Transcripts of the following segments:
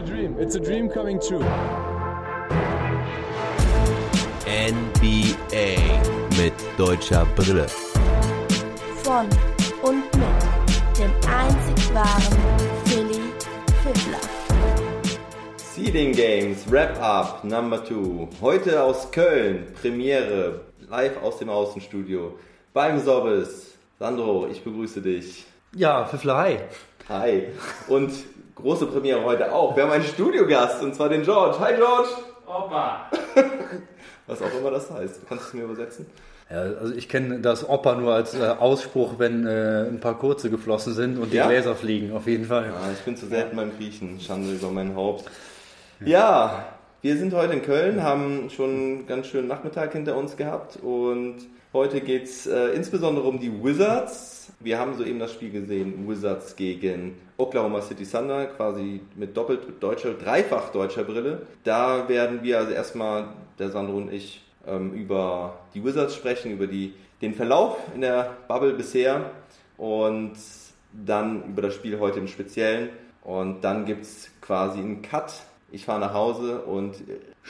a dream. It's a dream coming true. NBA mit deutscher Brille. Von und mit dem einzig wahren Philly Fiddler. Seeding Games Wrap Up Number 2. Heute aus Köln, Premiere, live aus dem Außenstudio. Beim Sobbes. Sandro, ich begrüße dich. Ja, Pfiffler, hi. Hi. Und große Premiere heute auch. Wir haben einen Studiogast und zwar den George. Hi George. Opa. Was auch immer das heißt. Kannst du es mir übersetzen? Ja, also ich kenne das Opa nur als äh, Ausspruch, wenn äh, ein paar kurze geflossen sind und die Ja? Gläser fliegen, auf jeden Fall. Ah, ich bin zu selten beim Griechen. Schande über mein Haupt. Ja, wir sind heute in Köln, haben schon einen ganz schönen Nachmittag hinter uns gehabt und heute geht's äh, insbesondere um die Wizards. Wir haben soeben das Spiel gesehen, Wizards gegen Oklahoma City Thunder, quasi mit doppelt deutscher, dreifach deutscher Brille. Da werden wir also erstmal, der Sandro und ich, ähm, über die Wizards sprechen, über die, den Verlauf in der Bubble bisher und dann über das Spiel heute im Speziellen. Und dann gibt's quasi einen Cut. Ich fahre nach Hause und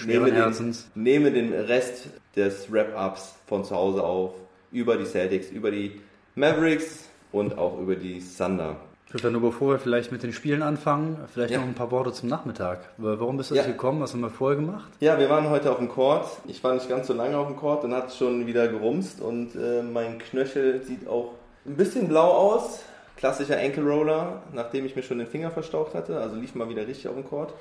nehme den, nehme den Rest des Wrap-Ups von zu Hause auf. Über die Celtics, über die Mavericks und auch über die Thunder. Pfiffler, nur bevor wir vielleicht mit den Spielen anfangen, vielleicht Ja. noch ein paar Worte zum Nachmittag. Warum bist du Ja. gekommen? Was haben wir vorher gemacht? Ja, wir waren heute auf dem Court. Ich war nicht ganz so lange auf dem Court, dann hat es schon wieder gerumst und äh, mein Knöchel sieht auch ein bisschen blau aus. Klassischer Ankle Roller, nachdem ich mir schon den Finger verstaucht hatte. Also lief mal wieder richtig auf dem Court.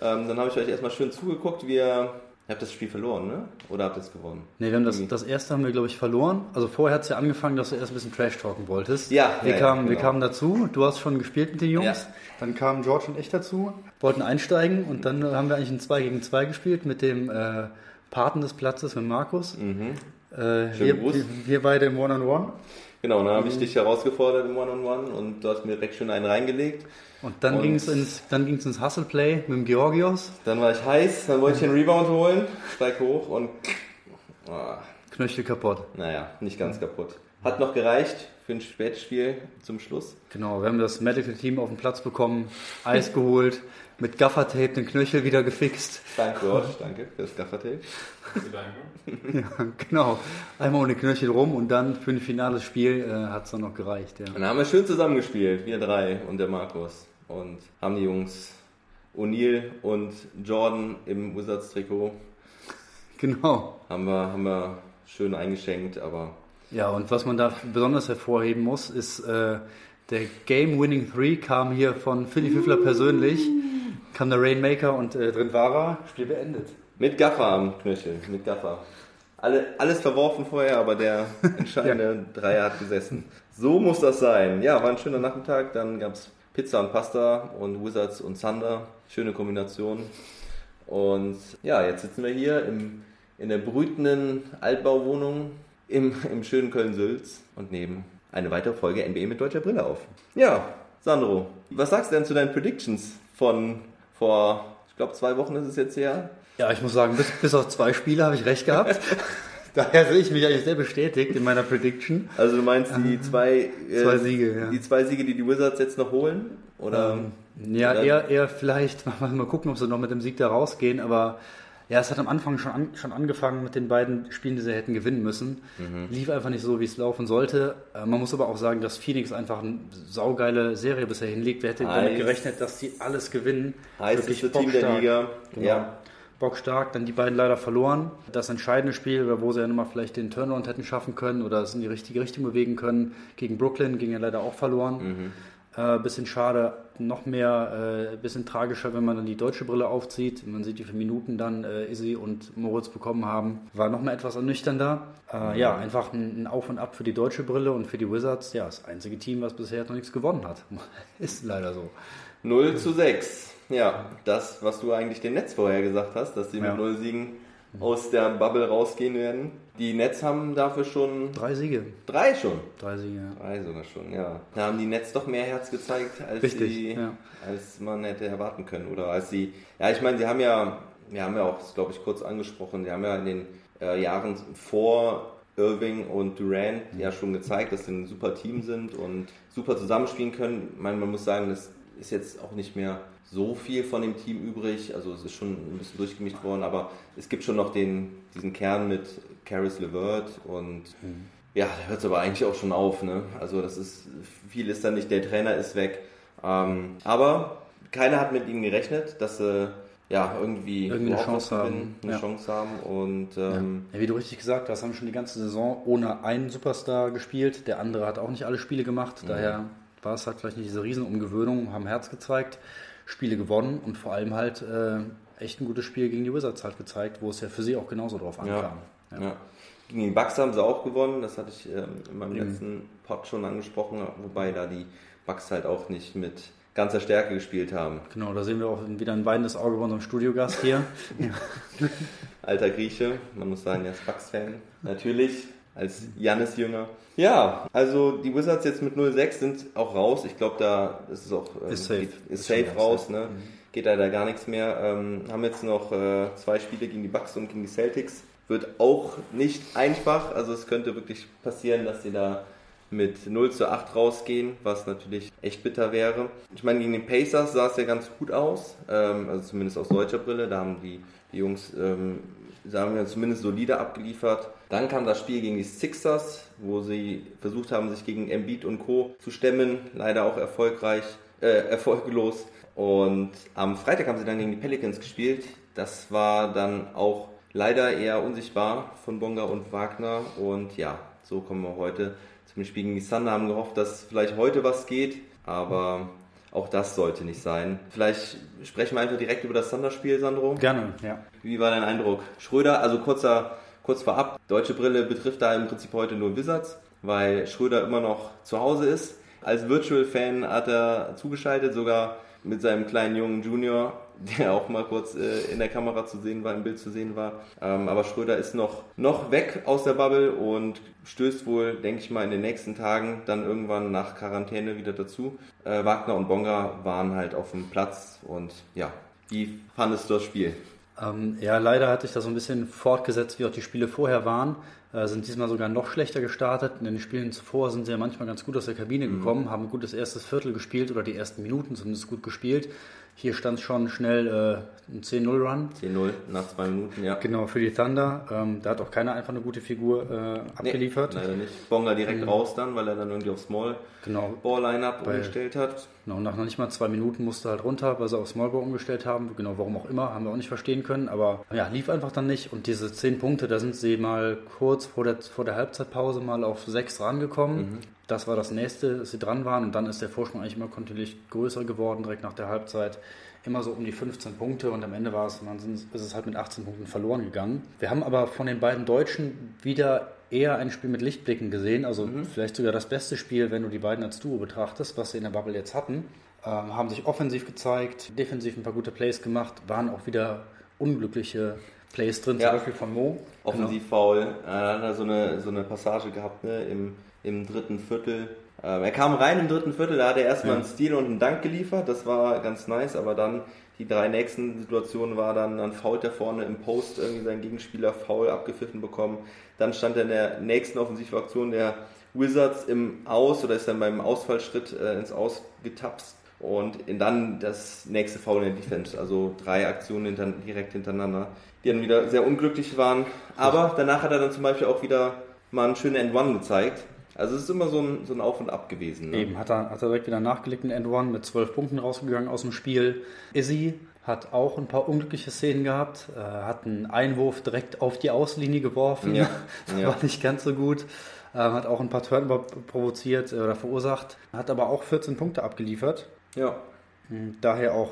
Ähm, dann habe ich euch erstmal schön zugeguckt, wie ihr. Ihr habt das Spiel verloren, ne? Oder habt ihr es gewonnen? Nee, wir haben das, das erste haben wir, glaube ich, verloren. Also vorher hat es ja angefangen, dass du erst ein bisschen Trash talken wolltest. Ja, wir, ja, ja, kamen, wir genau. kamen dazu, du hast schon gespielt mit den Jungs. Ja. Dann kamen George und ich dazu, wollten einsteigen und dann haben wir eigentlich ein 2 gegen 2 gespielt mit dem äh, Paten des Platzes, mit Markus. Äh, Mhm. Schönen wir, wir, wir beide im One-on-One. Genau, dann Mhm. habe ich dich herausgefordert im One-on-One und du hast mir direkt schon einen reingelegt. Und dann ging es ins, dann ging's ins Hustle-Play mit dem Georgios. Dann war ich heiß, dann wollte ich den Rebound holen, steig hoch und. Ah, Knöchel kaputt. Naja, nicht ganz kaputt. Hat noch gereicht für ein Spätspiel zum Schluss. Genau, wir haben das Medical Team auf den Platz bekommen, Eis geholt, mit Gaffertape den Knöchel wieder gefixt. Danke, George, danke für das Gaffertape. Danke. Genau, einmal um den Knöchel rum und dann für ein finales Spiel äh, hat es dann noch gereicht. Ja. Und dann haben wir schön zusammengespielt, wir drei und der Markus. Und haben die Jungs O'Neill und Jordan im Wizards-Trikot Genau. haben wir, haben wir schön eingeschenkt, aber Ja, und was man da besonders hervorheben muss, ist, äh, der Game-Winning 3 kam hier von Philly Fiffler persönlich, kam der Rainmaker und äh, drin war er, Spiel beendet. mit Gaffer am Knöchel, mit Gaffer. Alle, alles verworfen vorher, aber der entscheidende Dreier hat gesessen. So muss das sein. Ja, war ein schöner Nachmittag. Dann gab es Pizza und Pasta und Wizards und Thunder. Schöne Kombination. Und ja, jetzt sitzen wir hier im, in der brütenden Altbauwohnung im, im schönen Köln-Sülz und nehmen eine weitere Folge NBA mit deutscher Brille auf. Ja, Sandro, was sagst du denn zu deinen Predictions von vor, ich glaube, zwei Wochen ist es jetzt her? Ja, ich muss sagen, bis, bis auf zwei Spiele habe ich recht gehabt. Daher sehe ich mich eigentlich sehr bestätigt in meiner Prediction. Also du meinst die zwei, äh, Zwei Siege, ja. die zwei Siege, die die Wizards jetzt noch holen? Oder? Ja, Oder- eher, eher vielleicht, mal, mal gucken, ob sie noch mit dem Sieg da rausgehen, aber ja, es hat am Anfang schon, an, schon angefangen mit den beiden Spielen, die sie hätten gewinnen müssen. Mhm. Lief einfach nicht so, wie es laufen sollte. Äh, Man muss aber auch sagen, dass Phoenix einfach eine saugeile Serie bisher hinlegt. Wer hätte damit gerechnet, dass die alles gewinnen? Heißeste Team der. Liga. Genau. Ja. Bockstark, dann die beiden leider verloren. Das entscheidende Spiel, wo sie ja nochmal vielleicht den Turnaround hätten schaffen können oder es in die richtige Richtung bewegen können, gegen Brooklyn, ging ja leider auch verloren. Mhm. Äh, bisschen schade, noch mehr, äh, bisschen tragischer, wenn man dann die deutsche Brille aufzieht. Man sieht, wie viele Minuten dann äh, Izzy und Moritz bekommen haben. War noch mal etwas ernüchternder. Äh, Ja, einfach ein, ein Auf und Ab für die deutsche Brille und für die Wizards. Ja, das einzige Team, was bisher noch nichts gewonnen hat. Ist leider so. 0 zu 6. Ja, das, was du eigentlich den Netz vorher gesagt hast, dass sie Ja. mit 0 Siegen aus der Bubble rausgehen werden. Die Nets haben dafür schon Drei Siege. drei schon. Drei Siege, ja. Drei sogar schon, ja. Da haben die Nets doch mehr Herz gezeigt, als, Richtig, sie, ja. als man hätte erwarten können. Oder als sie, ja, ich meine, sie haben ja, wir haben ja auch, glaube ich, kurz angesprochen, sie haben ja in den äh, Jahren vor Irving und Durant ja schon gezeigt, dass sie ein super Team sind und super zusammenspielen können. Ich meine, man muss sagen, dass ist jetzt auch nicht mehr so viel von dem Team übrig. Also es ist schon ein bisschen durchgemischt worden, aber es gibt schon noch den, diesen Kern mit Caris LeVert und ja, da hört es aber eigentlich auch schon auf. Ne? Also das ist, viel ist da nicht, der Trainer ist weg. Ähm, aber keiner hat mit ihm gerechnet, dass sie ja irgendwie, Irgendwie eine Chance haben, eine ja. Chance haben und ähm, Ja, wie du richtig gesagt hast, haben schon die ganze Saison ohne einen Superstar gespielt. Der andere hat auch nicht alle Spiele gemacht. Daher war es halt vielleicht nicht diese Riesenumgewöhnung, haben Herz gezeigt, Spiele gewonnen und vor allem halt äh, echt ein gutes Spiel gegen die Wizards halt gezeigt, wo es ja für sie auch genauso drauf ankam. Ja. Ja. Gegen die Bucks haben sie auch gewonnen, das hatte ich ähm, in meinem letzten Pod schon angesprochen, wobei da die Bucks halt auch nicht mit ganzer Stärke gespielt haben. Genau, da sehen wir auch wieder ein weinendes Auge bei unserem Studiogast hier. Alter Grieche, man muss sagen, er ist Bucks-Fan, natürlich, als Jannis Jünger. Ja, also die Wizards jetzt mit 0-6 sind auch raus. Ich glaube, da ist es auch ähm, Ist safe. Geht, ist Ist safe raus, raus, ne? Geht da, da gar nichts mehr. Ähm, haben jetzt noch äh, zwei Spiele gegen die Bucks und gegen die Celtics. Wird auch nicht einfach. Also es könnte wirklich passieren, dass sie da mit 0 zu 8 rausgehen, was natürlich echt bitter wäre. Ich meine, gegen den Pacers sah es ja ganz gut aus, ähm, also zumindest aus deutscher Brille. Da haben die, die Jungs, ähm, haben wir zumindest solide abgeliefert. Dann kam das Spiel gegen die Sixers, wo sie versucht haben, sich gegen Embiid und Co. zu stemmen. Leider auch erfolgreich, äh, erfolglos. Und am Freitag haben sie dann gegen die Pelicans gespielt. Das war dann auch leider eher unsichtbar von Bonga und Wagner. Und ja, so kommen wir heute zum Spiel gegen die Thunder. Haben gehofft, dass vielleicht heute was geht, aber auch das sollte nicht sein. Vielleicht sprechen wir einfach direkt über das Thunder-Spiel, Sandro. Gerne, ja. Wie war dein Eindruck? Schröder, also kurzer, kurz vorab, deutsche Brille betrifft da im Prinzip heute nur Wizards, weil Schröder immer noch zu Hause ist. Als Virtual-Fan hat er zugeschaltet, sogar mit seinem kleinen jungen Junior, der auch mal kurz äh, in der Kamera zu sehen war, im Bild zu sehen war. Ähm, aber Schröder ist noch, noch weg aus der Bubble und stößt wohl, denke ich mal, in den nächsten Tagen dann irgendwann nach Quarantäne wieder dazu. Äh, Wagner und Bonga waren halt auf dem Platz und ja, wie fandest du das Spiel? Ähm, ja, leider hatte ich das so ein bisschen fortgesetzt, wie auch die Spiele vorher waren. Äh, sind diesmal sogar noch schlechter gestartet. In den Spielen zuvor sind sie ja manchmal ganz gut aus der Kabine gekommen, haben ein gutes erstes Viertel gespielt oder die ersten Minuten zumindest gut gespielt. Hier stand schon schnell äh, ein 10-0-Run. 10-0 nach zwei Minuten, ja. Genau, für die Thunder. Ähm, da hat auch keiner einfach eine gute Figur äh, abgeliefert. Nee, leider nicht. Bonga direkt raus dann, weil er dann irgendwie auf Small Genau. Ball Lineup Bei- umgestellt hat. Genau, nach noch nicht mal zwei Minuten musste halt runter, weil sie auf Smallball umgestellt haben. Genau, warum auch immer, haben wir auch nicht verstehen können. Aber ja, lief einfach dann nicht. Und diese zehn Punkte, da sind sie mal kurz vor der, vor der Halbzeitpause mal auf sechs rangekommen. Das war das nächste, dass sie dran waren. Und dann ist der Vorsprung eigentlich immer kontinuierlich größer geworden, direkt nach der Halbzeit. Immer so um die 15 Punkte und am Ende war es, sind, ist es halt mit 18 Punkten verloren gegangen. Wir haben aber von den beiden Deutschen wieder eher ein Spiel mit Lichtblicken gesehen. Also vielleicht sogar das beste Spiel, wenn du die beiden als Duo betrachtest, was sie in der Bubble jetzt hatten. Ähm, haben sich offensiv gezeigt, defensiv ein paar gute Plays gemacht, waren auch wieder unglückliche Plays drin, Ja. zum Beispiel von Mo. Offensiv faul. Äh, hat er so eine, so eine Passage gehabt ne, im, im dritten Viertel. Ähm, er kam rein im dritten Viertel, da hat er erstmal einen Stil und einen Dank geliefert. Das war ganz nice, aber dann die drei nächsten Situationen war dann, dann fault er vorne im Post irgendwie seinen Gegenspieler faul abgepfiffen bekommen. Dann stand er in der nächsten Offensivaktion der Wizards im Aus oder ist dann beim Ausfallschritt äh, ins Aus getapst. Und dann das nächste Foul in der Defense. Also drei Aktionen hinter, direkt hintereinander, die dann wieder sehr unglücklich waren. Aber danach hat er dann zum Beispiel auch wieder mal einen schönen End-One gezeigt. Also es ist immer so ein, so ein Auf und Ab gewesen. Ne? Eben, hat er, hat er direkt wieder nachgelegt in End One mit zwölf Punkten rausgegangen aus dem Spiel. Izzy hat auch ein paar unglückliche Szenen gehabt, äh, hat einen Einwurf direkt auf die Außenlinie geworfen, Ja, ja. war nicht ganz so gut. Ähm, hat auch ein paar Turnover provoziert äh, oder verursacht, hat aber auch 14 Punkte abgeliefert. Ja. Daher auch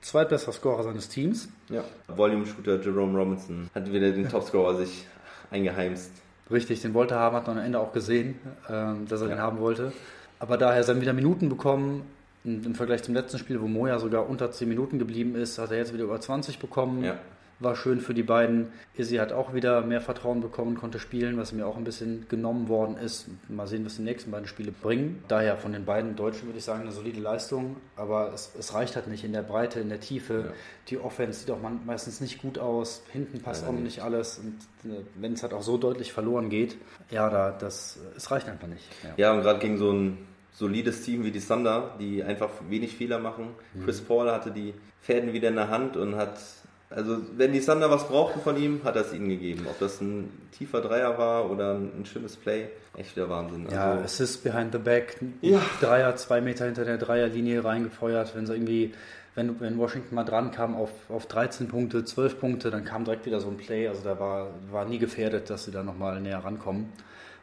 zweitbester Scorer seines Teams. ja. Volume-Shooter Jerome Robinson hat wieder den Topscorer sich eingeheimst. Richtig, den wollte er haben, hat man am Ende auch gesehen, ähm, dass er den haben wollte. Aber daher dann wieder Minuten bekommen. Und Im Vergleich zum letzten Spiel, wo Moja sogar unter 10 Minuten geblieben ist, hat er jetzt wieder über 20 bekommen. Ja. War schön für die beiden. Izzy hat auch wieder mehr Vertrauen bekommen, konnte spielen, was mir auch ein bisschen genommen worden ist. Mal sehen, was die nächsten beiden Spiele bringen. Daher von den beiden Deutschen würde ich sagen, eine solide Leistung. Aber es, es reicht halt nicht in der Breite, in der Tiefe. Ja. Die Offense sieht auch meistens nicht gut aus. Hinten passt Leider auch nicht alles. Und äh, wenn es halt auch so deutlich verloren geht, ja, da, das, es reicht einfach nicht. Ja. Ja, und gerade gegen so ein, solides Team wie die Thunder, die einfach wenig Fehler machen. Chris Paul hatte die Fäden wieder in der Hand und hat, also wenn die Thunder was brauchten von ihm, hat er es ihnen gegeben. Ob das ein tiefer Dreier war oder ein, schönes Play, echt der Wahnsinn. Ja, Also, Assist behind the back, Ja. Dreier, zwei Meter hinter der Dreierlinie reingefeuert. Wenn sie irgendwie, wenn, wenn Washington mal dran kam auf, auf 13 Punkte, 12 Punkte, dann kam direkt wieder so ein Play. Also da war, war nie gefährdet, dass sie da nochmal näher rankommen,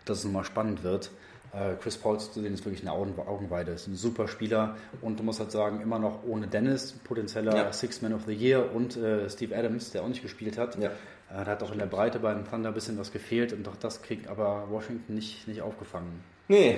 dass es nochmal spannend wird. Äh, Chris Paul zu sehen ist wirklich eine Augen, Augenweide, ist ein super Spieler und du musst halt sagen, immer noch ohne Dennis, potenzieller Ja. Six Man of the Year und äh, Steve Adams, der auch nicht gespielt hat. Ja. Äh, da hat auch in der Breite beim Thunder ein bisschen was gefehlt und auch das kriegt aber Washington nicht, nicht aufgefangen. Nee,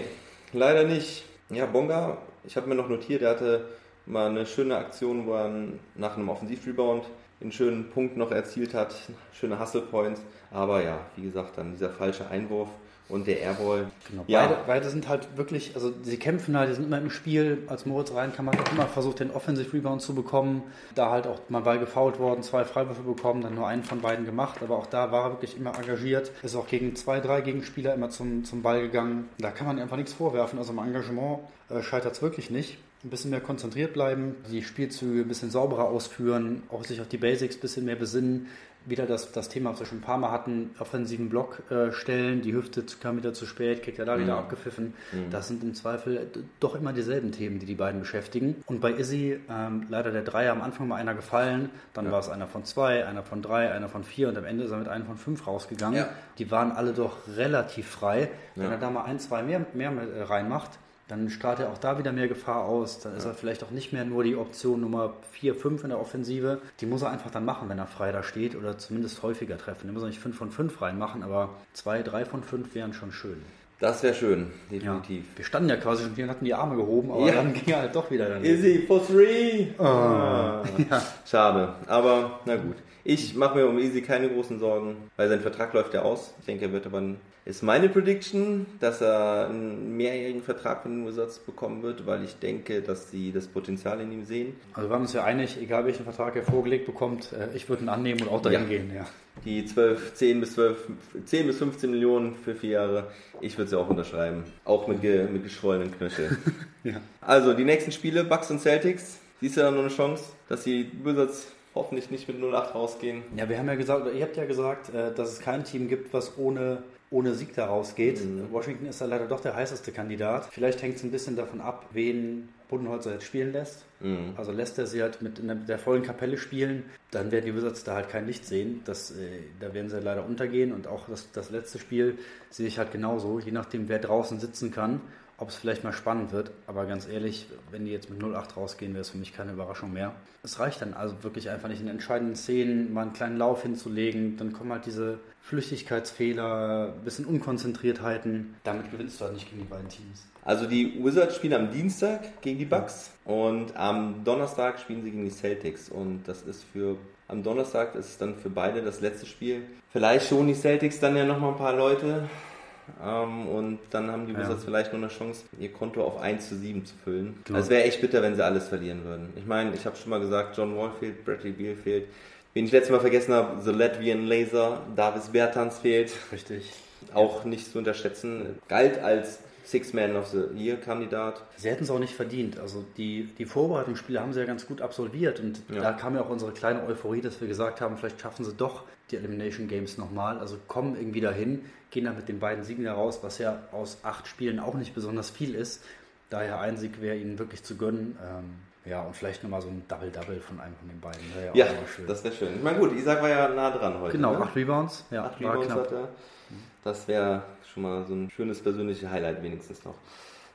leider nicht. Ja, Bonga, ich habe mir noch notiert, er hatte mal eine schöne Aktion, wo er nach einem Offensivrebound einen schönen Punkt noch erzielt hat, schöne Hustle Points. Aber ja, wie gesagt, dann dieser falsche Einwurf und der Airball. Genau. Ja. Beide, beide sind halt wirklich, also sie kämpfen halt, die sind immer im Spiel. Als Moritz reinkam, hat er immer versucht, den Offensive Rebound zu bekommen. Da halt auch mal Ball gefoult worden, zwei Freiwürfe bekommen, dann nur einen von beiden gemacht. Aber auch da war er wirklich immer engagiert. Ist auch gegen zwei, drei Gegenspieler immer zum, zum Ball gegangen. Da kann man einfach nichts vorwerfen. Also im Engagement äh, scheitert es wirklich nicht. Ein bisschen mehr konzentriert bleiben, die Spielzüge ein bisschen sauberer ausführen, auch sich auf die Basics ein bisschen mehr besinnen. Wieder das, das Thema, was wir schon ein paar Mal hatten, offensiven Block äh, stellen, die Hüfte kam wieder zu spät, kriegt er da wieder abgepfiffen. Das sind im Zweifel doch immer dieselben Themen, die die beiden beschäftigen. Und bei Izzy, ähm, leider der Dreier am Anfang mal einer gefallen, dann war es einer von zwei, einer von drei, einer von vier und am Ende ist er mit einem von fünf rausgegangen. Ja. Die waren alle doch relativ frei. Wenn er da mal ein, zwei mehr, mehr mit, äh, reinmacht, dann strahlt er auch da wieder mehr Gefahr aus. Dann ist er vielleicht auch nicht mehr nur die Option Nummer 4, 5 in der Offensive. Die muss er einfach dann machen, wenn er frei da steht oder zumindest häufiger treffen. Er muss er nicht 5 von 5 reinmachen, aber 2, 3 von 5 wären schon schön. Das wäre schön, Ja. definitiv. Wir standen ja quasi schon hier und hatten die Arme gehoben, aber Ja. dann ging er halt doch wieder daneben. Easy for three. Ah. Ja. Schade, aber na gut. Ich mache mir um Easy keine großen Sorgen, weil sein Vertrag läuft ja aus. Ich denke, er wird aber ist meine Prediction, dass er einen mehrjährigen Vertrag von den Wizards bekommen wird, weil ich denke, dass sie das Potenzial in ihm sehen. Also wir waren uns ja einig, egal welchen Vertrag er vorgelegt bekommt, äh, ich würde ihn annehmen und auch dahin Ja. gehen. Ja. Die 12, 10 bis 12, 10 bis 15 Millionen für vier Jahre, ich würde sie auch unterschreiben. Auch mit, ge, mit geschwollenen Knöcheln. Ja. Also, die nächsten Spiele, Bucks und Celtics. Siehst du da noch eine Chance, dass die Wizards hoffentlich nicht mit 0-8 rausgehen? Ja, wir haben ja gesagt, oder ihr habt ja gesagt, äh, dass es kein Team gibt, was ohne, ohne Sieg da rausgeht. Washington ist da leider doch der heißeste Kandidat. Vielleicht hängt es ein bisschen davon ab, wen Budenholzer jetzt spielen lässt. Also lässt er sie halt mit, in der, mit der vollen Kapelle spielen, dann werden die Wizards da halt kein Licht sehen. Das, äh, da werden sie leider untergehen. Und auch das, das letzte Spiel sehe ich halt genauso, je nachdem, wer draußen sitzen kann, ob es vielleicht mal spannend wird. Aber ganz ehrlich, wenn die jetzt mit 0-8 rausgehen, wäre es für mich keine Überraschung mehr. Es reicht dann also wirklich einfach nicht in entscheidenden Szenen mal einen kleinen Lauf hinzulegen. Dann kommen halt diese Flüchtigkeitsfehler, ein bisschen Unkonzentriertheiten. Damit gewinnst du halt nicht gegen die beiden Teams. Also die Wizards spielen am Dienstag gegen die Bucks und am Donnerstag spielen sie gegen die Celtics und das ist für am Donnerstag ist es dann für beide das letzte Spiel. Vielleicht schon die Celtics dann ja noch mal ein paar Leute ähm, und dann haben die Ja. Wizards vielleicht noch eine Chance, ihr Konto auf 1 zu 7 zu füllen. Genau. Also es wäre echt bitter, wenn sie alles verlieren würden. Ich meine, ich habe schon mal gesagt, John Wall fehlt, Bradley Beal fehlt. Wen ich letztes Mal vergessen habe, The Latvian Laser, Davis Bertans fehlt Richtig. auch nicht zu unterschätzen. Galt als Six-Man of the Year-Kandidat. Sie hätten es auch nicht verdient. Also die, die Vorbereitungsspiele haben sie ja ganz gut absolviert und Ja. da kam ja auch unsere kleine Euphorie, dass wir gesagt haben, vielleicht schaffen sie doch die Elimination Games nochmal. Also kommen irgendwie dahin, gehen dann mit den beiden Siegen heraus, was ja aus acht Spielen auch nicht besonders viel ist. Daher ein Sieg wäre ihnen wirklich zu gönnen. Ähm, ja, und vielleicht nochmal so ein Double-Double von einem von den beiden. Ja, schön. das wäre schön. Ich meine, gut, Isaac war ja nah dran heute. genau, ne? acht Rebounds. Ja, Acht Rebounds knapp. hat er. Das wäre schon mal so ein schönes persönliches Highlight wenigstens noch.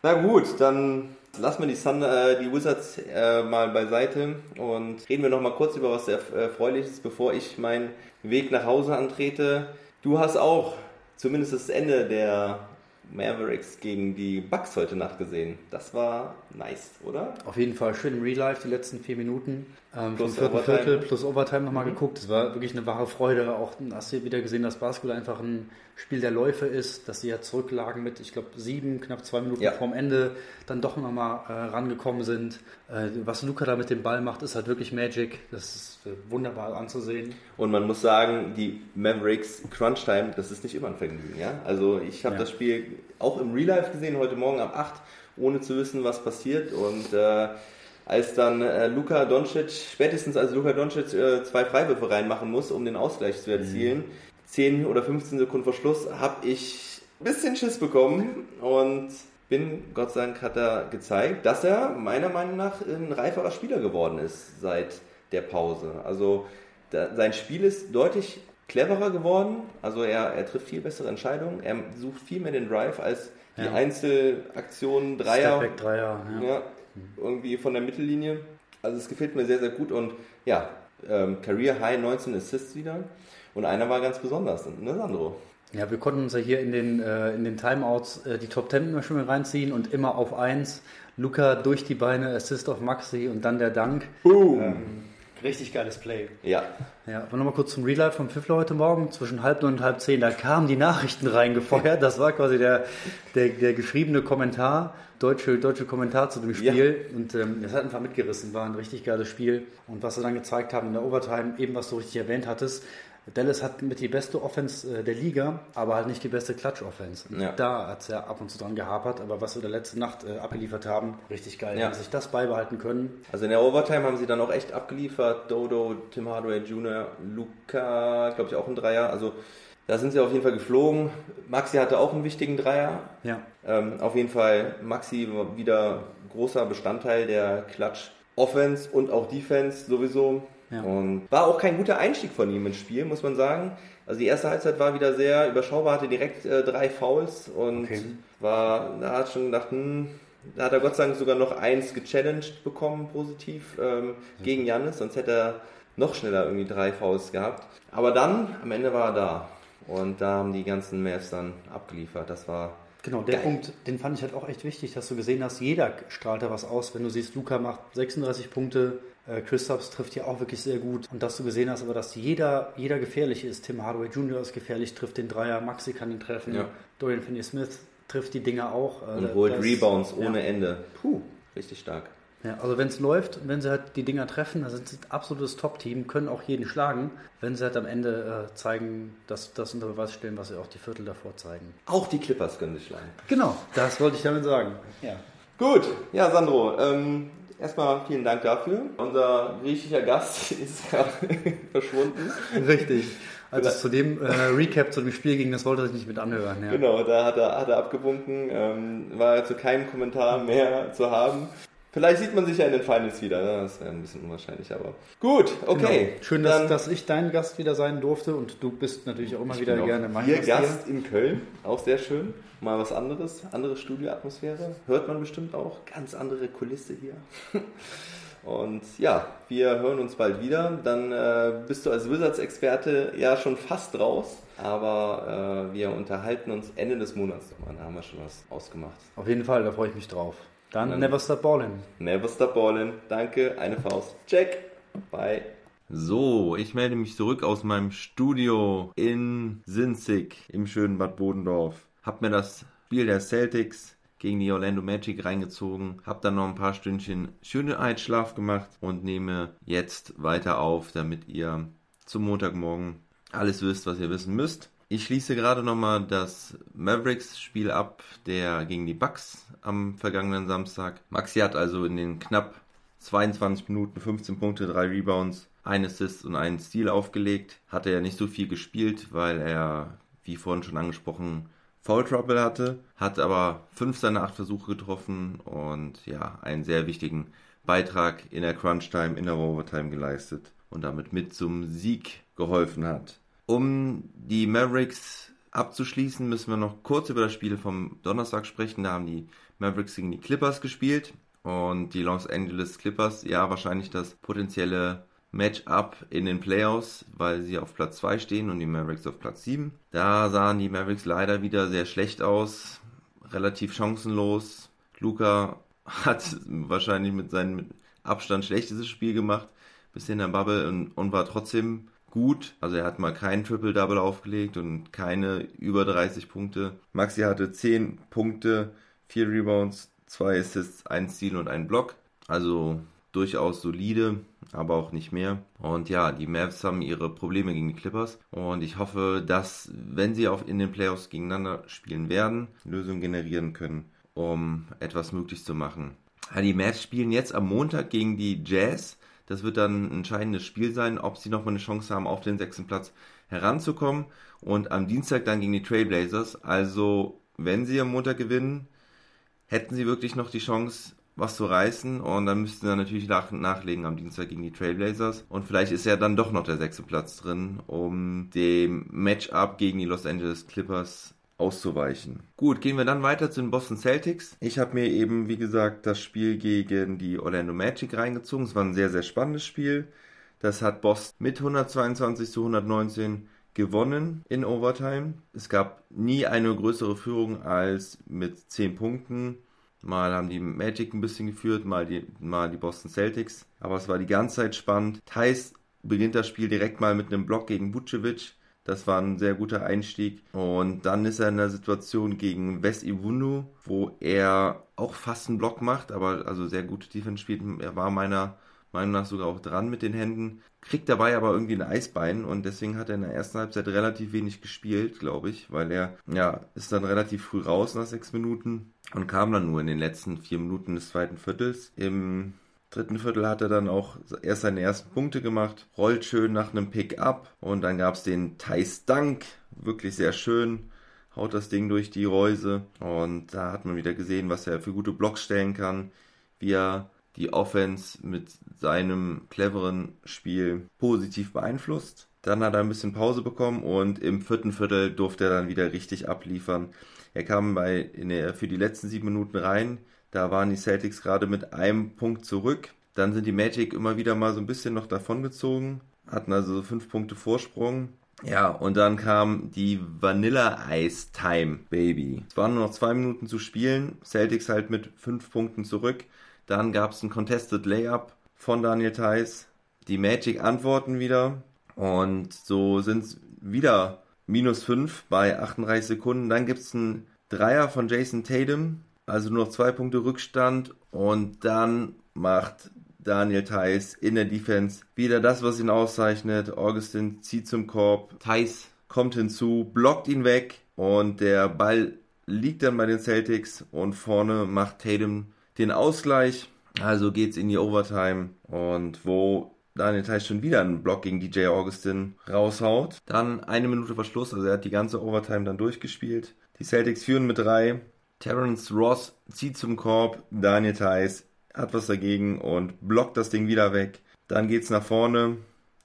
Na gut, dann lassen wir die, Thunder, äh, die Wizards äh, mal beiseite und reden wir noch mal kurz über was sehr Erfreuliches, bevor ich meinen Weg nach Hause antrete. Du hast auch zumindest das Ende der Mavericks gegen die Bucks heute Nacht gesehen. Das war nice, oder? Auf jeden Fall schön im Real Life, die letzten vier Minuten. Ähm, Plus vom vierten Overtime. Viertel plus Overtime nochmal geguckt. Es war wirklich eine wahre Freude. Auch hast du wieder gesehen, dass Basketball einfach ein Spiel der Läufe ist, dass sie ja zurücklagen mit, ich glaube, sieben, knapp zwei Minuten Ja. vorm Ende, dann doch nochmal äh, rangekommen sind. Äh, was Luca da mit dem Ball macht, ist halt wirklich Magic. Das ist äh, wunderbar anzusehen. Und man muss sagen, die Mavericks Crunch Time, das ist nicht immer ein Vergnügen. Ja? Also ich habe Ja. das Spiel auch im Real Life gesehen, heute Morgen ab 8 ohne zu wissen, was passiert. Und äh, als dann äh, Luka Doncic, spätestens als Luka Doncic äh, zwei Freiwürfe reinmachen muss, um den Ausgleich zu erzielen, 10 oder 15 Sekunden vor Schluss, habe ich ein bisschen Schiss bekommen und bin, Gott sei Dank hat er gezeigt, dass er meiner Meinung nach ein reiferer Spieler geworden ist seit der Pause. Also da, sein Spiel ist deutlich cleverer geworden, also er, er trifft viel bessere Entscheidungen, er sucht viel mehr den Drive als die Ja. Einzelaktionen, Dreier, Stepback Dreier, ja. ja, irgendwie von der Mittellinie. Also es gefällt mir sehr, sehr gut und ja, ähm, Career High 19 Assists wieder und einer war ganz besonders, ne Sandro? Ja, wir konnten uns ja hier in den, äh, in den Timeouts äh, die Top 10 immer schon mal reinziehen und immer auf 1. Luca durch die Beine, Assist auf Maxi und dann der Dank. Boom! Richtig geiles Play. Ja, Ja, aber nochmal kurz zum Real Life vom Pfiffler heute Morgen. Zwischen halb neun und halb zehn, da kamen die Nachrichten reingefeuert. Das war quasi der, der, der geschriebene Kommentar, deutsche, deutsche Kommentar zu dem Spiel. Und ähm, das hat einfach mitgerissen. War ein richtig geiles Spiel. Und was sie dann gezeigt haben in der Overtime, eben was du richtig erwähnt hattest, Dallas hat mit die beste Offense äh, der Liga, aber halt nicht die beste Clutch-Offense. Ja. Da hat es ja ab und zu dran gehapert, aber was sie da letzte Nacht äh, abgeliefert haben, richtig geil. Ja. Sie sich das beibehalten können, Also in der Overtime haben sie dann auch echt abgeliefert. Dodo, Tim Hardaway Jr., Luca, glaube ich auch ein Dreier. Also da sind sie auf jeden Fall geflogen. Maxi hatte auch einen wichtigen Dreier. ja, Ähm, auf jeden Fall Maxi war wieder großer Bestandteil der Klatsch Offense und auch Defense sowieso. Ja. Und war auch kein guter Einstieg von ihm ins Spiel, muss man sagen. Also die erste Halbzeit war wieder sehr überschaubar, hatte direkt äh, drei Fouls und Okay. war, da hat schon gedacht, hm, da hat er Gott sei Dank sogar noch eins gechallenged bekommen, positiv, ähm, gegen Jannis, sonst hätte er noch schneller irgendwie drei Fouls gehabt. Aber dann, am Ende war er da. Und da haben die ganzen Mavs dann abgeliefert. Das war Genau, der Geil. Punkt, den fand ich halt auch echt wichtig, dass du gesehen hast, jeder strahlt da was aus. Wenn du siehst, Luca macht 36 Punkte, äh, Christophs trifft hier auch wirklich sehr gut. Und dass du gesehen hast, aber dass jeder, jeder gefährlich ist. Tim Hardaway Jr. ist gefährlich, trifft den Dreier, Maxi kann ihn treffen, Ja. Dorian Finney-Smith trifft die Dinger auch. Äh, Und holt das- Rebounds ja. ohne Ende. Puh, richtig stark. Ja, also wenn es läuft und wenn sie halt die Dinger treffen, dann sind sie ein absolutes Top-Team, können auch jeden schlagen, wenn sie halt am Ende äh, zeigen, dass das unter Beweis stellen, was sie auch die Viertel davor zeigen. Auch die Clippers können sich schlagen. Genau, das wollte ich damit sagen. Ja. Gut, ja, Sandro, ähm, erstmal vielen Dank dafür. Unser griechischer Gast ist gerade verschwunden. Richtig. Also zu dem äh, Recap zu dem Spiel ging, das wollte er sich nicht mit anhören. Ja. Genau, da hat er, hat er abgewunken, ähm, war zu keinem Kommentar mehr zu haben. Vielleicht sieht man sich ja in den Finals wieder, ne? das wäre ein bisschen unwahrscheinlich, aber gut, okay. Genau. Schön, dass, dass ich dein Gast wieder sein durfte und du bist natürlich auch immer wieder gerne mein Hier Gast. Gast in Köln, auch sehr schön. Mal was anderes, andere Studioatmosphäre. Hört man bestimmt auch. Ganz andere Kulisse hier. Und ja, wir hören uns bald wieder. Dann äh, bist du als Wizards-Experte ja schon fast raus. Aber äh, wir unterhalten uns Ende des Monats nochmal. Da haben wir schon was ausgemacht. Auf jeden Fall, da freue ich mich drauf. Dann, Dann- never stop ballin'. Never stop ballin'. Danke, eine Faust. Check. Bye. So, ich melde mich zurück aus meinem Studio in Sinzig im schönen Bad Bodendorf. Hab mir das Spiel der Celtics gegen die Orlando Magic reingezogen, hab dann noch ein paar Stündchen schöne Einschlaf gemacht und nehme jetzt weiter auf, damit ihr zum Montagmorgen alles wisst, was ihr wissen müsst. Ich schließe gerade nochmal das Mavericks-Spiel ab, der gegen die Bucks am vergangenen Samstag. Maxi hat also in den knapp 22 Minuten 15 Punkte, 3 Rebounds, ein Assist und einen Steal aufgelegt. Hatte er nicht so viel gespielt, weil er, wie vorhin schon angesprochen, Foul Trouble hatte, hat aber fünf seiner acht Versuche getroffen und ja, einen sehr wichtigen Beitrag in der Crunch Time, in der Overtime geleistet und damit mit zum Sieg geholfen hat. Um die Mavericks abzuschließen, müssen wir noch kurz über das Spiel vom Donnerstag sprechen. Da haben die Mavericks gegen die Clippers gespielt und die Los Angeles Clippers, ja, wahrscheinlich das potenzielle Matchup in den Playoffs, weil sie auf Platz 2 stehen und die Mavericks auf Platz 7. Da sahen die Mavericks leider wieder sehr schlecht aus, relativ chancenlos. Luca hat wahrscheinlich mit seinem Abstand schlechtestes Spiel gemacht, bis in der Bubble und, und war trotzdem gut. Also er hat mal kein Triple-Double aufgelegt und keine über 30 Punkte. Maxi hatte 10 Punkte, 4 Rebounds, 2 Assists, 1 Steal und ein Block. Also durchaus solide, aber auch nicht mehr. Und ja, die Mavs haben ihre Probleme gegen die Clippers. Und ich hoffe, dass, wenn sie auch in den Playoffs gegeneinander spielen werden, Lösungen generieren können, um etwas möglich zu machen. Die Mavs spielen jetzt am Montag gegen die Jazz. Das wird dann ein entscheidendes Spiel sein, ob sie nochmal eine Chance haben, auf den sechsten Platz heranzukommen. Und am Dienstag dann gegen die Trailblazers. Also, wenn sie am Montag gewinnen, hätten sie wirklich noch die Chance, was zu reißen. Und dann müssten sie natürlich nach, nachlegen am Dienstag gegen die Trailblazers. Und vielleicht ist ja dann doch noch der sechste Platz drin, um dem Matchup gegen die Los Angeles Clippers auszuweichen. Gut, gehen wir dann weiter zu den Boston Celtics. Ich habe mir eben, wie gesagt, das Spiel gegen die Orlando Magic reingezogen. Es war ein sehr, sehr spannendes Spiel. Das hat Boston mit 122 zu 119 gewonnen in Overtime. Es gab nie eine größere Führung als mit 10 Punkten. Mal haben die Magic ein bisschen geführt, mal die, mal die Boston Celtics. Aber es war die ganze Zeit spannend. Thais beginnt das Spiel direkt mal mit einem Block gegen Vucevic. Das war ein sehr guter Einstieg. Und dann ist er in der Situation gegen Wes Iwunu, wo er auch fast einen Block macht, aber also sehr gute Defense spielt. Er war meiner Meinung nach sogar auch dran mit den Händen. Kriegt dabei aber irgendwie ein Eisbein und deswegen hat er in der ersten Halbzeit relativ wenig gespielt, glaube ich, weil er, ja, ist dann relativ früh raus nach sechs Minuten und kam dann nur in den letzten vier Minuten des zweiten Viertels. Im dritten Viertel hat er dann auch erst seine ersten Punkte gemacht, rollt schön nach einem Pick-up und dann gab es den Thais Dank, wirklich sehr schön, haut das Ding durch die Reuse und da hat man wieder gesehen, was er für gute Blocks stellen kann, wie er die Offense mit seinem cleveren Spiel positiv beeinflusst. Dann hat er ein bisschen Pause bekommen und im vierten Viertel durfte er dann wieder richtig abliefern. Er kam bei, der, für die letzten sieben Minuten rein. Da waren die Celtics gerade mit einem Punkt zurück. Dann sind die Magic immer wieder mal so ein bisschen noch davongezogen, hatten also fünf Punkte Vorsprung. Ja, und dann kam die Vanilla Ice Time, Baby. Es waren nur noch zwei Minuten zu spielen. Celtics halt mit fünf Punkten zurück. Dann gab es ein Contested Layup von Daniel Theiss. Die Magic antworten wieder. Und so sind es wieder minus 5 bei 38 Sekunden. Dann gibt es einen Dreier von Jason Tatum. Also nur noch zwei Punkte Rückstand. Und dann macht Daniel Theiss in der Defense wieder das, was ihn auszeichnet. Augustin zieht zum Korb. Theiss kommt hinzu, blockt ihn weg. Und der Ball liegt dann bei den Celtics. Und vorne macht Tatum den Ausgleich. Also geht's in die Overtime und wo Daniel Theiss schon wieder einen Block gegen DJ Augustin raushaut. Dann eine Minute Verschluss, also er hat die ganze Overtime dann durchgespielt. Die Celtics führen mit drei. Terrence Ross zieht zum Korb. Daniel Theiss hat was dagegen und blockt das Ding wieder weg. Dann geht's nach vorne.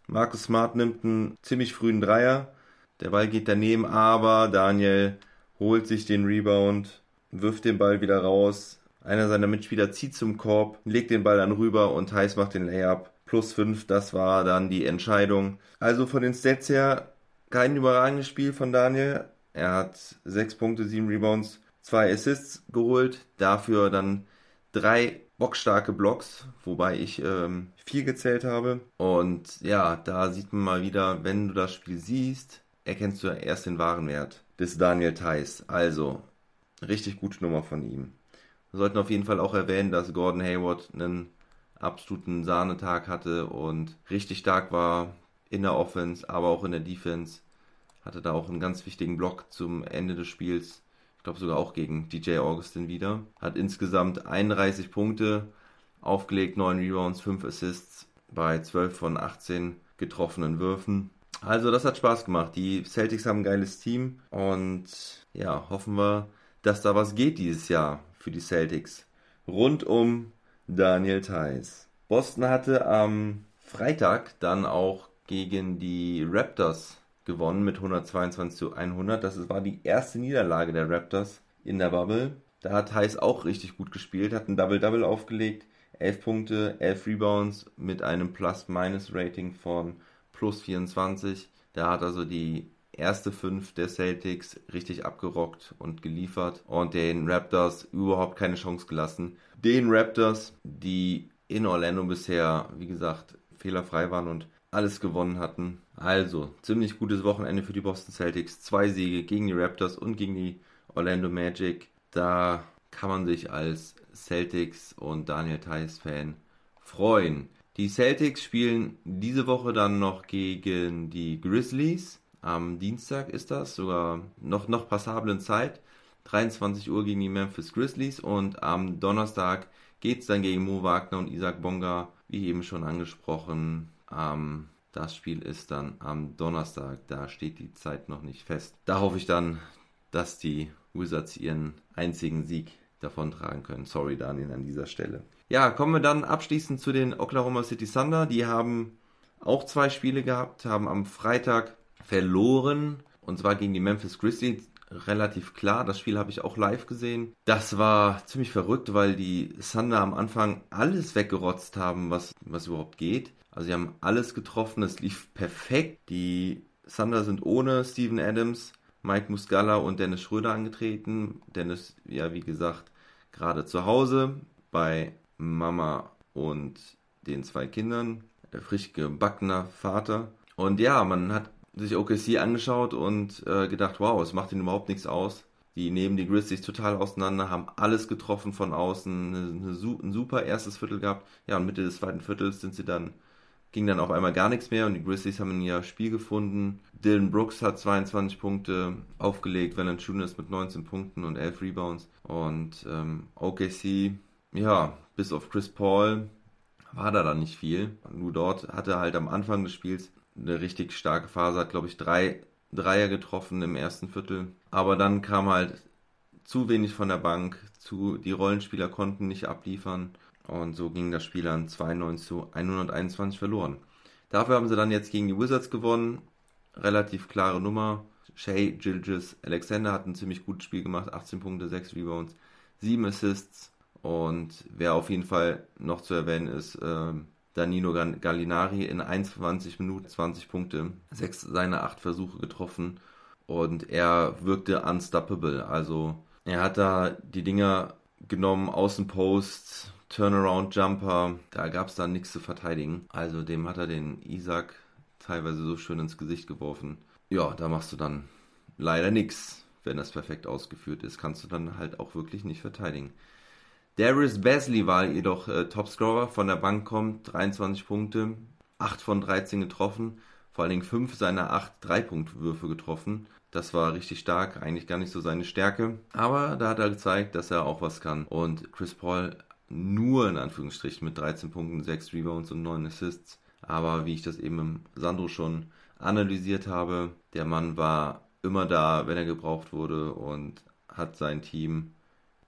Markus Smart nimmt einen ziemlich frühen Dreier. Der Ball geht daneben, aber Daniel holt sich den Rebound, wirft den Ball wieder raus, einer seiner Mitspieler zieht zum Korb, legt den Ball dann rüber und Heiß macht den Layup. Plus 5, das war dann die Entscheidung. Also von den Stats her kein überragendes Spiel von Daniel. Er hat 6 Punkte, 7 Rebounds, 2 Assists geholt. Dafür dann drei bockstarke Blocks, wobei ich ähm, vier gezählt habe. Und ja, da sieht man mal wieder, wenn du das Spiel siehst, erkennst du erst den wahren Wert des Daniel Theiss. Also, richtig gute Nummer von ihm. Wir sollten auf jeden Fall auch erwähnen, dass Gordon Hayward einen absoluten Sahnetag hatte und richtig stark war in der Offense, aber auch in der Defense. Hatte da auch einen ganz wichtigen Block zum Ende des Spiels. Ich glaube sogar auch gegen DJ Augustin wieder. Hat insgesamt 31 Punkte aufgelegt, 9 Rebounds, 5 Assists bei 12 von 18 getroffenen Würfen. Also das hat Spaß gemacht. Die Celtics haben ein geiles Team und ja, hoffen wir, dass da was geht dieses Jahr für die Celtics. Rund um Daniel Theiss. Boston hatte am Freitag dann auch gegen die Raptors gewonnen mit 122 zu 100. Das war die erste Niederlage der Raptors in der Bubble. Da hat Theiss auch richtig gut gespielt, hat ein Double-Double aufgelegt. 11 Punkte, 11 Rebounds mit einem Plus-Minus-Rating von plus 24. Da hat also die erste fünf der Celtics richtig abgerockt und geliefert und den Raptors überhaupt keine Chance gelassen. Den Raptors, die in Orlando bisher, wie gesagt, fehlerfrei waren und alles gewonnen hatten. Also, ziemlich gutes Wochenende für die Boston Celtics. Zwei Siege gegen die Raptors und gegen die Orlando Magic. Da kann man sich als Celtics und Daniel Theiss Fan freuen. Die Celtics spielen diese Woche dann noch gegen die Grizzlies. Am Dienstag ist das, sogar noch, noch passablen Zeit. 23 Uhr gegen die Memphis Grizzlies und am Donnerstag geht es dann gegen Mo Wagner und Isaac Bonga, wie eben schon angesprochen. Ähm, das Spiel ist dann am Donnerstag, da steht die Zeit noch nicht fest. Da hoffe ich dann, dass die Wizards ihren einzigen Sieg davontragen können. Sorry, Daniel, an dieser Stelle. Ja, kommen wir dann abschließend zu den Oklahoma City Thunder. Die haben auch zwei Spiele gehabt, haben am Freitag verloren und zwar gegen die Memphis Grizzlies. Relativ klar, das Spiel habe ich auch live gesehen. Das war ziemlich verrückt, weil die Thunder am Anfang alles weggerotzt haben, was, was überhaupt geht. Also sie haben alles getroffen, es lief perfekt. Die Thunder sind ohne Steven Adams, Mike Muscala und Dennis Schröder angetreten. Dennis, ja, wie gesagt, gerade zu Hause bei Mama und den zwei Kindern, der frisch gebackener Vater. Und ja, man hat sich OKC angeschaut und äh, gedacht, wow, es macht ihnen überhaupt nichts aus. Die nehmen die Grizzlies total auseinander, haben alles getroffen von außen, eine, eine, ein super erstes Viertel gehabt. Ja, und Mitte des zweiten Viertels sind sie dann, ging dann auf einmal gar nichts mehr und die Grizzlies haben in ihr Spiel gefunden. Dylan Brooks hat 22 Punkte aufgelegt, Valanciunas mit 19 Punkten und 11 Rebounds. Und ähm, OKC, ja, bis auf Chris Paul war da dann nicht viel. Nur dort hatte er halt am Anfang des Spiels eine richtig starke Phase, hat glaube ich drei Dreier getroffen im ersten Viertel. Aber dann kam halt zu wenig von der Bank, zu, die Rollenspieler konnten nicht abliefern und so ging das Spiel an 92 zu 121 verloren. Dafür haben sie dann jetzt gegen die Wizards gewonnen. Relativ klare Nummer. Shay Gilgis Alexander hat ein ziemlich gutes Spiel gemacht. 18 Punkte, 6 Rebounds, 7 Assists. Und wer auf jeden Fall noch zu erwähnen ist, äh, Danilo Gallinari in 21 Minuten 20 Punkte, 6 seiner 8 Versuche getroffen und er wirkte unstoppable. Also er hat da die Dinger genommen, Außenpost, Turnaround Jumper, da gab es dann nichts zu verteidigen. Also dem hat er den Isaac teilweise so schön ins Gesicht geworfen. Ja, da machst du dann leider nichts, wenn das perfekt ausgeführt ist. Kannst du dann halt auch wirklich nicht verteidigen. Darius Basley war jedoch äh, Topscorer, von der Bank kommt, 23 Punkte, 8 von 13 getroffen, vor allen Dingen 5 seiner 8 Dreipunktwürfe getroffen. Das war richtig stark, eigentlich gar nicht so seine Stärke. Aber da hat er gezeigt, dass er auch was kann. Und Chris Paul nur in Anführungsstrichen mit 13 Punkten, 6 Rebounds und 9 Assists. Aber wie ich das eben im Sandro schon analysiert habe, der Mann war immer da, wenn er gebraucht wurde und hat sein Team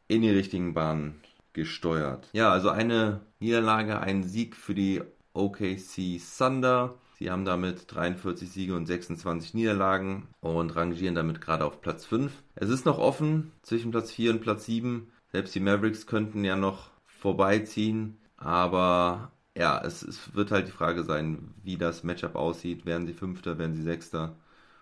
in die richtigen Bahnen gesteuert. Ja, also eine Niederlage, ein Sieg für die OKC Thunder. Sie haben damit 43 Siege und 26 Niederlagen und rangieren damit gerade auf Platz 5. Es ist noch offen zwischen Platz 4 und Platz 7. Selbst die Mavericks könnten ja noch vorbeiziehen, aber ja, es, es wird halt die Frage sein, wie das Matchup aussieht. Werden sie Fünfter, werden sie Sechster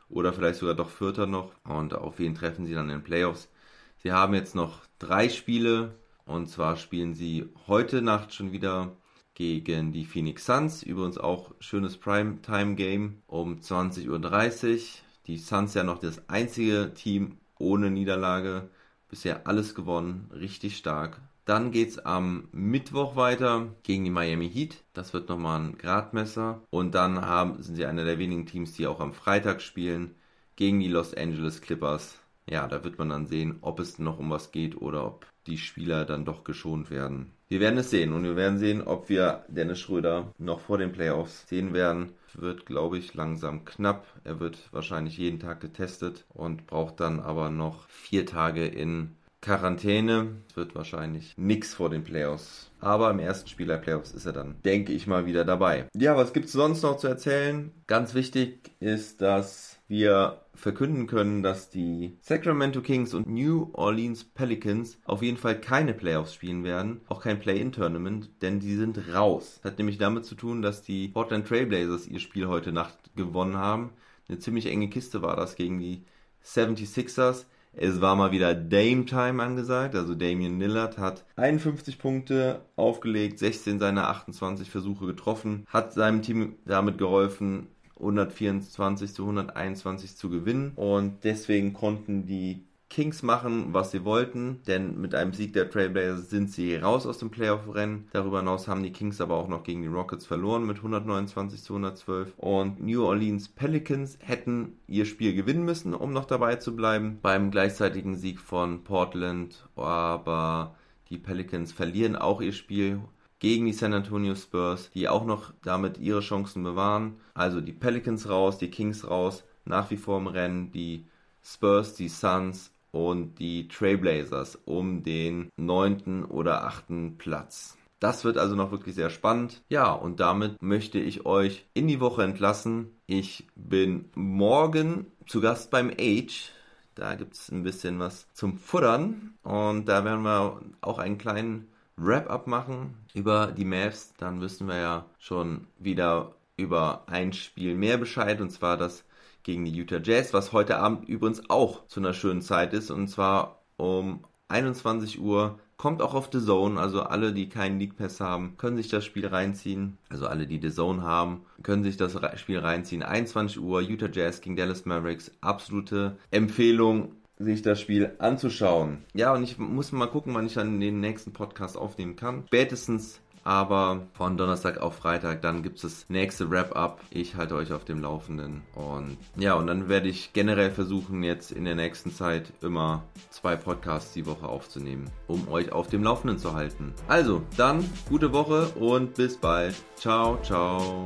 oder vielleicht sogar doch Vierter noch und auf wen treffen sie dann in den Playoffs. Sie haben jetzt noch drei Spiele und zwar spielen sie heute Nacht schon wieder gegen die Phoenix Suns. Übrigens auch schönes Primetime-Game um 20.30 Uhr. Die Suns ja noch das einzige Team ohne Niederlage. Bisher alles gewonnen, richtig stark. Dann geht es am Mittwoch weiter gegen die Miami Heat. Das wird nochmal ein Gradmesser. Und dann haben, sind sie einer der wenigen Teams, die auch am Freitag spielen gegen die Los Angeles Clippers. Ja, da wird man dann sehen, ob es noch um was geht oder ob die Spieler dann doch geschont werden. Wir werden es sehen und wir werden sehen, ob wir Dennis Schröder noch vor den Playoffs sehen werden. Wird, glaube ich, langsam knapp. Er wird wahrscheinlich jeden Tag getestet und braucht dann aber noch vier Tage in Quarantäne. Wird wahrscheinlich nichts vor den Playoffs. Aber im ersten Spiel der Playoffs ist er dann, denke ich mal, wieder dabei. Ja, was gibt es sonst noch zu erzählen? Ganz wichtig ist, dass wir verkünden können, dass die Sacramento Kings und New Orleans Pelicans auf jeden Fall keine Playoffs spielen werden, auch kein Play-In-Tournament, denn die sind raus. Hat nämlich damit zu tun, dass die Portland Trailblazers ihr Spiel heute Nacht gewonnen haben. Eine ziemlich enge Kiste war das gegen die 76ers. Es war mal wieder Dame Time angesagt, also Damian Lillard hat 51 Punkte aufgelegt, 16 seiner 28 Versuche getroffen, hat seinem Team damit geholfen, 124 zu 121 zu gewinnen. Und deswegen konnten die Kings machen, was sie wollten, denn mit einem Sieg der Trailblazers sind sie raus aus dem Playoff-Rennen. Darüber hinaus haben die Kings aber auch noch gegen die Rockets verloren mit 129 zu 112. Und New Orleans Pelicans hätten ihr Spiel gewinnen müssen, um noch dabei zu bleiben beim gleichzeitigen Sieg von Portland. Aber die Pelicans verlieren auch ihr Spiel gegen die San Antonio Spurs, die auch noch damit ihre Chancen bewahren. Also die Pelicans raus, die Kings raus, nach wie vor im Rennen, die Spurs, die Suns und die Trailblazers um den neunten oder achten Platz. Das wird also noch wirklich sehr spannend. Ja, und damit möchte ich euch in die Woche entlassen. Ich bin morgen zu Gast beim Age. Da gibt es ein bisschen was zum Futtern. Und da werden wir auch einen kleinen Wrap-up machen über die Mavs. Dann wissen wir ja schon wieder über ein Spiel mehr Bescheid. Und zwar das gegen die Utah Jazz, was heute Abend übrigens auch zu einer schönen Zeit ist. Und zwar um 21 Uhr kommt auch auf The Zone. Also alle, die keinen League Pass haben, können sich das Spiel reinziehen. Also alle, die The Zone haben, können sich das Spiel reinziehen. 21 Uhr, Utah Jazz gegen Dallas Mavericks. Absolute Empfehlung sich das Spiel anzuschauen. Ja, und ich muss mal gucken, wann ich dann den nächsten Podcast aufnehmen kann. Spätestens aber von Donnerstag auf Freitag, dann gibt es das nächste Wrap-up. Ich halte euch auf dem Laufenden. Und ja, und dann werde ich generell versuchen, jetzt in der nächsten Zeit immer zwei Podcasts die Woche aufzunehmen, um euch auf dem Laufenden zu halten. Also, dann gute Woche und bis bald. Ciao, ciao.